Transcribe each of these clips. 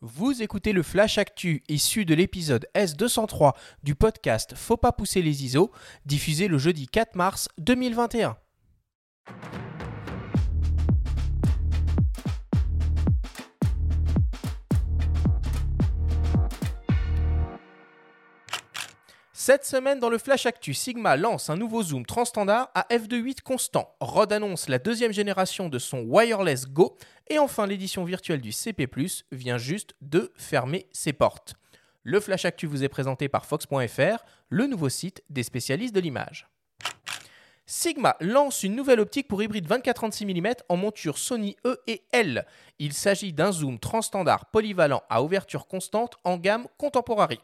Vous écoutez le Flash Actu issu de l'épisode S203 du podcast Faut pas pousser les ISO, diffusé le jeudi 4 mars 2021. Cette semaine, dans le Flash Actu, Sigma lance un nouveau zoom transstandard à f2.8 constant. Rode annonce la deuxième génération de son Wireless Go. Et enfin, l'édition virtuelle du CP, vient juste de fermer ses portes. Le Flash Actu vous est présenté par Fox.fr, le nouveau site des spécialistes de l'image. Sigma lance une nouvelle optique pour hybride 24-36 mm en monture Sony E et L. Il s'agit d'un zoom transstandard polyvalent à ouverture constante en gamme Contemporary.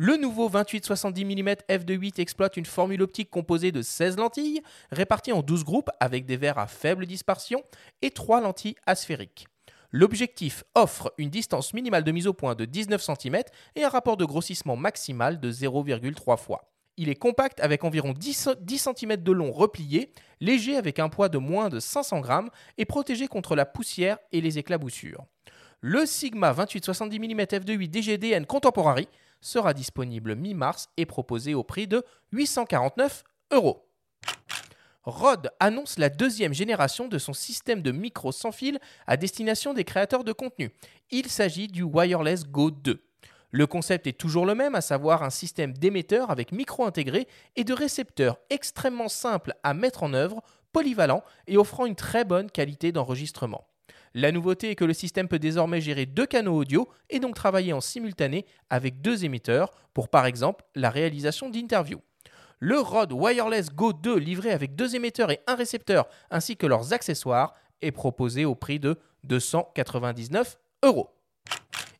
Le nouveau 28-70 mm f2.8 exploite une formule optique composée de 16 lentilles, réparties en 12 groupes avec des verres à faible dispersion et 3 lentilles asphériques. L'objectif offre une distance minimale de mise au point de 19 cm et un rapport de grossissement maximal de 0,3 fois. Il est compact avec environ 10, 10 cm de long replié, léger avec un poids de moins de 500 g et protégé contre la poussière et les éclaboussures. Le Sigma 28-70 mm f2.8 DGDN Contemporary sera disponible mi-mars et proposé au prix de 849 euros. Rode annonce la deuxième génération de son système de micro sans fil à destination des créateurs de contenu. Il s'agit du Wireless Go 2. Le concept est toujours le même, à savoir un système d'émetteurs avec micro intégré et de récepteurs extrêmement simples à mettre en œuvre, polyvalent et offrant une très bonne qualité d'enregistrement. La nouveauté est que le système peut désormais gérer deux canaux audio et donc travailler en simultané avec deux émetteurs pour par exemple la réalisation d'interviews. Le Rode Wireless Go 2 livré avec deux émetteurs et un récepteur ainsi que leurs accessoires est proposé au prix de 299 euros.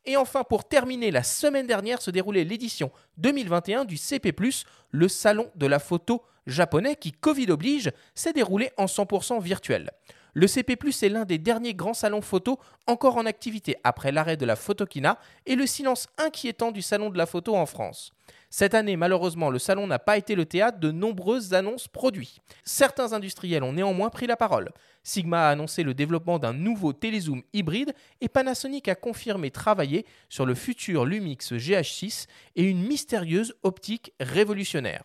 Et enfin, pour terminer, la semaine dernière se déroulait l'édition 2021 du CP, le salon de la photo japonais qui, Covid oblige, s'est déroulé en 100% virtuel. Le CP est l'un des derniers grands salons photo encore en activité après l'arrêt de la Photokina et le silence inquiétant du salon de la photo en France. Cette année, malheureusement, le salon n'a pas été le théâtre de nombreuses annonces produits. Certains industriels ont néanmoins pris la parole. Sigma a annoncé le développement d'un nouveau télézoom hybride et Panasonic a confirmé travailler sur le futur Lumix GH6 et une mystérieuse optique révolutionnaire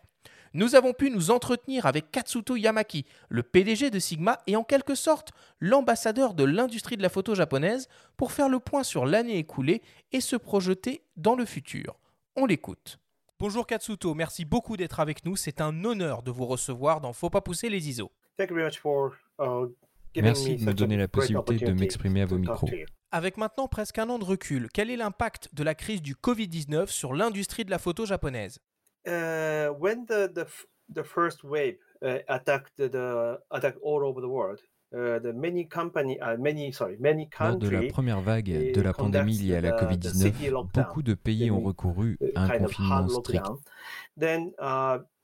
nous avons pu nous entretenir avec Katsuto Yamaki, le PDG de Sigma et en quelque sorte l'ambassadeur de l'industrie de la photo japonaise, pour faire le point sur l'année écoulée et se projeter dans le futur. On l'écoute. Bonjour Katsuto, merci beaucoup d'être avec nous. C'est un honneur de vous recevoir dans Faut pas pousser les ISO. Uh, merci de me donner la possibilité de m'exprimer à vos micros. Avec maintenant presque un an de recul, quel est l'impact de la crise du Covid-19 sur l'industrie de la photo japonaise? Uh, when the the, the first wave uh, attacked the attacked all over the world, uh, the many company, uh, many sorry, many Lors de la première vague de la pandémie liée à la Covid-19, beaucoup de pays ont recouru à un confinement strict. Then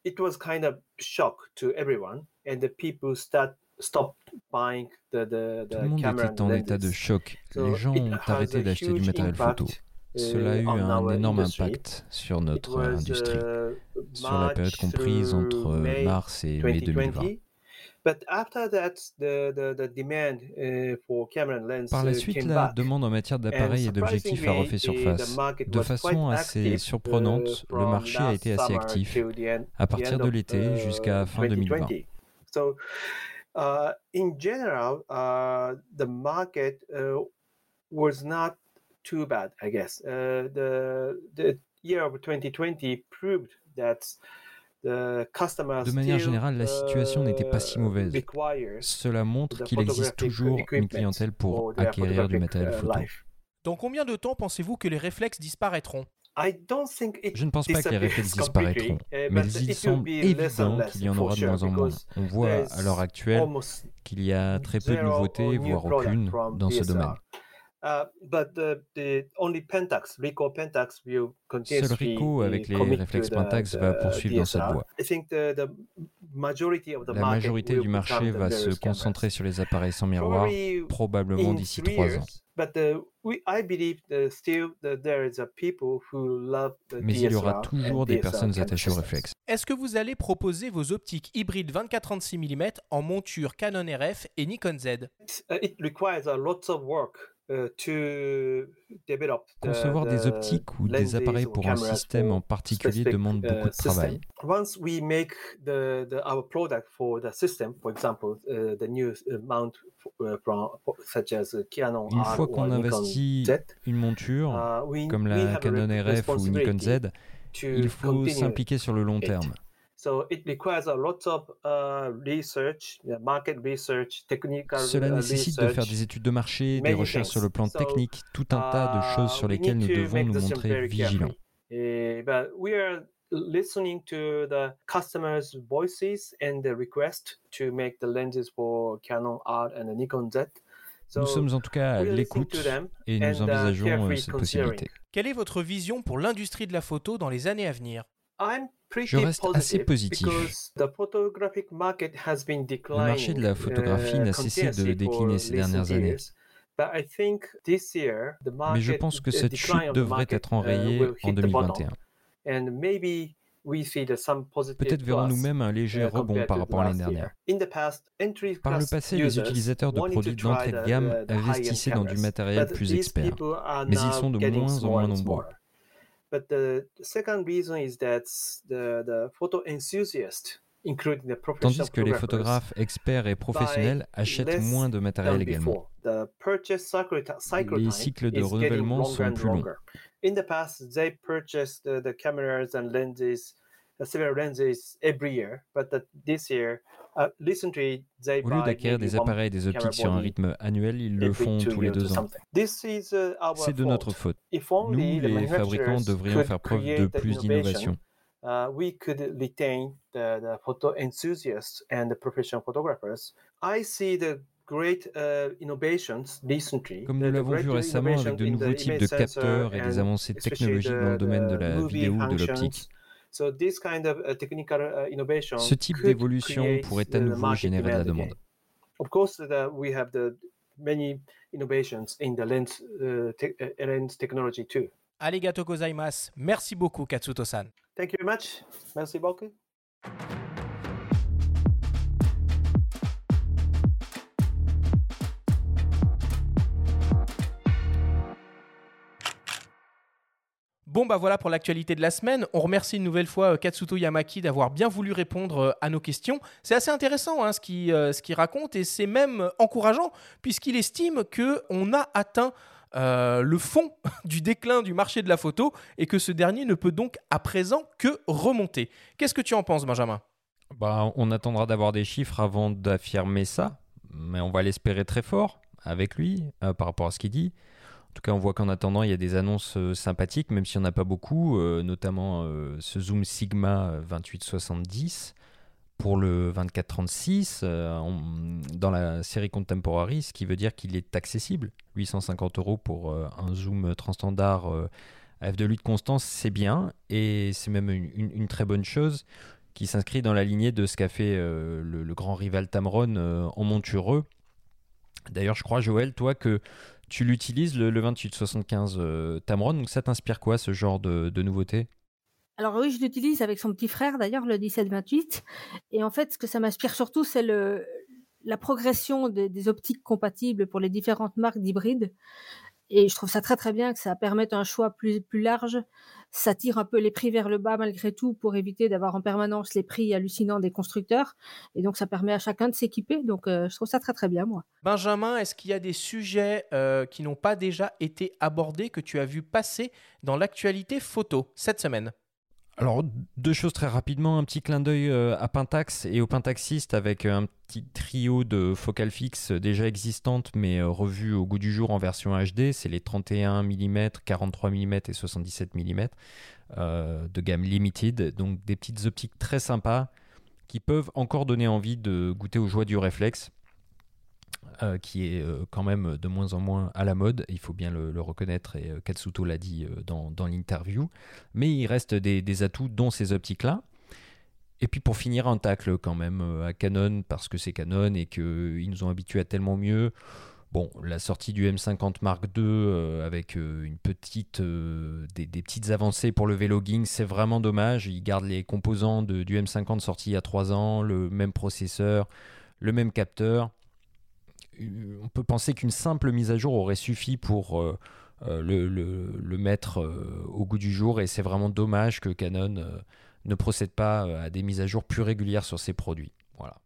it was kind of shock to everyone, and the people start stop buying the, the, the Tout le monde était en état de choc. Les gens ont arrêté d'acheter du matériel photo. Cela a eu un énorme impact sur notre industrie, sur la période comprise entre mars et mai 2020. Par la suite, la demande en matière d'appareils et d'objectifs a refait surface. De façon assez surprenante, le marché a été assez actif à partir de l'été jusqu'à fin 2020. Uh, in general, uh, the market uh, was not too bad, I guess. Uh, the the year of 2020 proved that de manière générale, la situation n'était pas si uh, mauvaise. Cela montre qu'il existe toujours une clientèle pour acquérir du matériel uh, photo. Dans combien de temps pensez-vous que les réflexes disparaîtront? Je ne pense pas que les réflexes disparaîtront, uh, mais il semble évident qu'il y en aura de moins en moins. On voit à l'heure actuelle qu'il y a très peu de nouveautés, voire aucune, dans ce domaine. Uh, but the, the only Pentax, Ricoh Pentax will continue Seul Ricoh avec les réflexes Pentax va poursuivre dans cette voie. La majorité du marché va se concentrer sur les appareils sans miroir, probablement d'ici trois ans. Mais il y aura toujours des personnes attachées aux réflexes. Est-ce que vous allez proposer vos optiques hybrides 24-36 mm en monture Canon RF et Nikon Z? It requires a lot of work Concevoir des optiques ou des appareils pour un système en particulier demande beaucoup de travail. Once we make the, the our product for the system, for example, the new mount from, such as Canon Une fois qu'on investit une monture uh, comme la Canon RF ou Nikon Z, il faut s'impliquer sur le long terme. So it requires a lot of uh, research, market research, technical Cela uh, nécessite de faire des études de marché, des recherches sur le plan technique, tout un tas de choses sur uh, lesquelles nous devons nous montrer vigilants. Uh, but we are listening to the customers' voices and the request to make the lenses for Canon R and Nikon Z. Nous sommes en tout cas à l'écoute et nous uh, envisageons euh, cette possibilité. Quelle est votre vision pour l'industrie de la photo dans les années à venir? Je reste assez positif. Le marché de la photographie uh, n'a cessé de décliner ces dernières années. Mais je pense que cette chute devrait être uh, enrayée en 2021. Peut-être verrons-nous même un léger uh, rebond par rapport à l'année dernière. Par le passé, les utilisateurs de produits d'entrée de gamme investissaient dans du matériel plus expert, mais ils sont de moins en moins nombreux. But the second reason is that the, the photo enthusiasts Tandis que les photographes experts et professionnels achètent moins de matériel également. Les cycles de renouvellement sont plus longs. Every year, but this year Uh, Au lieu d'acquérir des appareils et des optiques sur un rythme annuel, ils le font tous les deux ans. Uh, C'est de notre faute. Nous, les fabricants, devrions faire preuve de plus d'innovation. Uh, we could retain the, the photo enthusiasts and the professional photographers. I see the great uh, innovations recently. Comme nous l'avons vu récemment avec de nouveaux types de capteurs et des avancées technologiques dans le domaine de la vidéo ou de l'optique. Uh, Ce type d'évolution pourrait à nouveau générer de la demande. Of course, uh, we have the many innovations in the lens, uh, te uh, lens technology too. Arigato gozaimasu. Merci beaucoup, Katsuto-san. Thank you very much. Merci beaucoup. Bon bah voilà pour l'actualité de la semaine. On remercie une nouvelle fois euh, Katsuto Yamaki d'avoir bien voulu répondre euh, à nos questions. C'est assez intéressant hein, ce qu'il euh, ce raconte et c'est même encourageant puisqu'il estime que on a atteint le fond du déclin du marché de la photo et que ce dernier ne peut donc à présent que remonter. Qu'est-ce que tu en penses Benjamin? Bah, On attendra d'avoir des chiffres avant d'affirmer ça, mais on va l'espérer très fort avec lui par rapport à ce qu'il dit. En tout cas, on voit qu'en attendant, il y a des annonces euh, sympathiques, même s'il n'y en a pas beaucoup, euh, notamment euh, ce Zoom Sigma 2870 pour le 2436 dans la série Contemporary, ce qui veut dire qu'il est accessible. 850 euros pour un zoom transstandard f2.8 constance, c'est bien, et c'est même une, très bonne chose qui s'inscrit dans la lignée de ce qu'a fait le, le, grand rival Tamron en montureux. D'ailleurs, je crois, Joël, toi, que tu l'utilises le, 2875 euh, Tamron, donc ça t'inspire quoi ce genre de, nouveauté? Alors oui, je l'utilise avec son petit frère d'ailleurs, le 1728. Et en fait, ce que ça m'inspire surtout, c'est le, la progression des optiques compatibles pour les différentes marques d'hybrides. Et je trouve ça très très bien que ça permette un choix plus, plus large. Ça tire un peu les prix vers le bas malgré tout pour éviter d'avoir en permanence les prix hallucinants des constructeurs. Et donc ça permet à chacun de s'équiper. Donc euh, je trouve ça très très bien moi. Benjamin, est-ce qu'il y a des sujets euh, qui n'ont pas déjà été abordés que tu as vu passer dans l'actualité photo cette semaine? Alors, deux choses très rapidement. Un petit clin d'œil euh, à Pentax et au Pentaxiste avec un petit trio de focales fixes déjà existantes mais euh, revues au goût du jour en version HD. C'est les 31 mm, 43 mm et 77 mm euh, de gamme limited. Donc, des petites optiques très sympas qui peuvent encore donner envie de goûter aux joies du réflexe. Euh, qui est euh, quand même de moins en moins à la mode, il faut bien le, reconnaître, et euh, Katsuto l'a dit dans, l'interview. Mais il reste des, atouts, dont ces optiques-là. Et puis pour finir, un tacle quand même à Canon, parce que c'est Canon et qu'ils nous ont habitués à tellement mieux. Bon, la sortie du M50 Mark II avec une petite, des, petites avancées pour le vlogging, c'est vraiment dommage. Ils gardent les composants du M50 sorti il y a 3 ans, le même processeur, le même capteur on peut penser qu'une simple mise à jour aurait suffi pour le, le, mettre au goût du jour. Et c'est vraiment dommage que Canon ne procède pas à des mises à jour plus régulières sur ses produits. Voilà.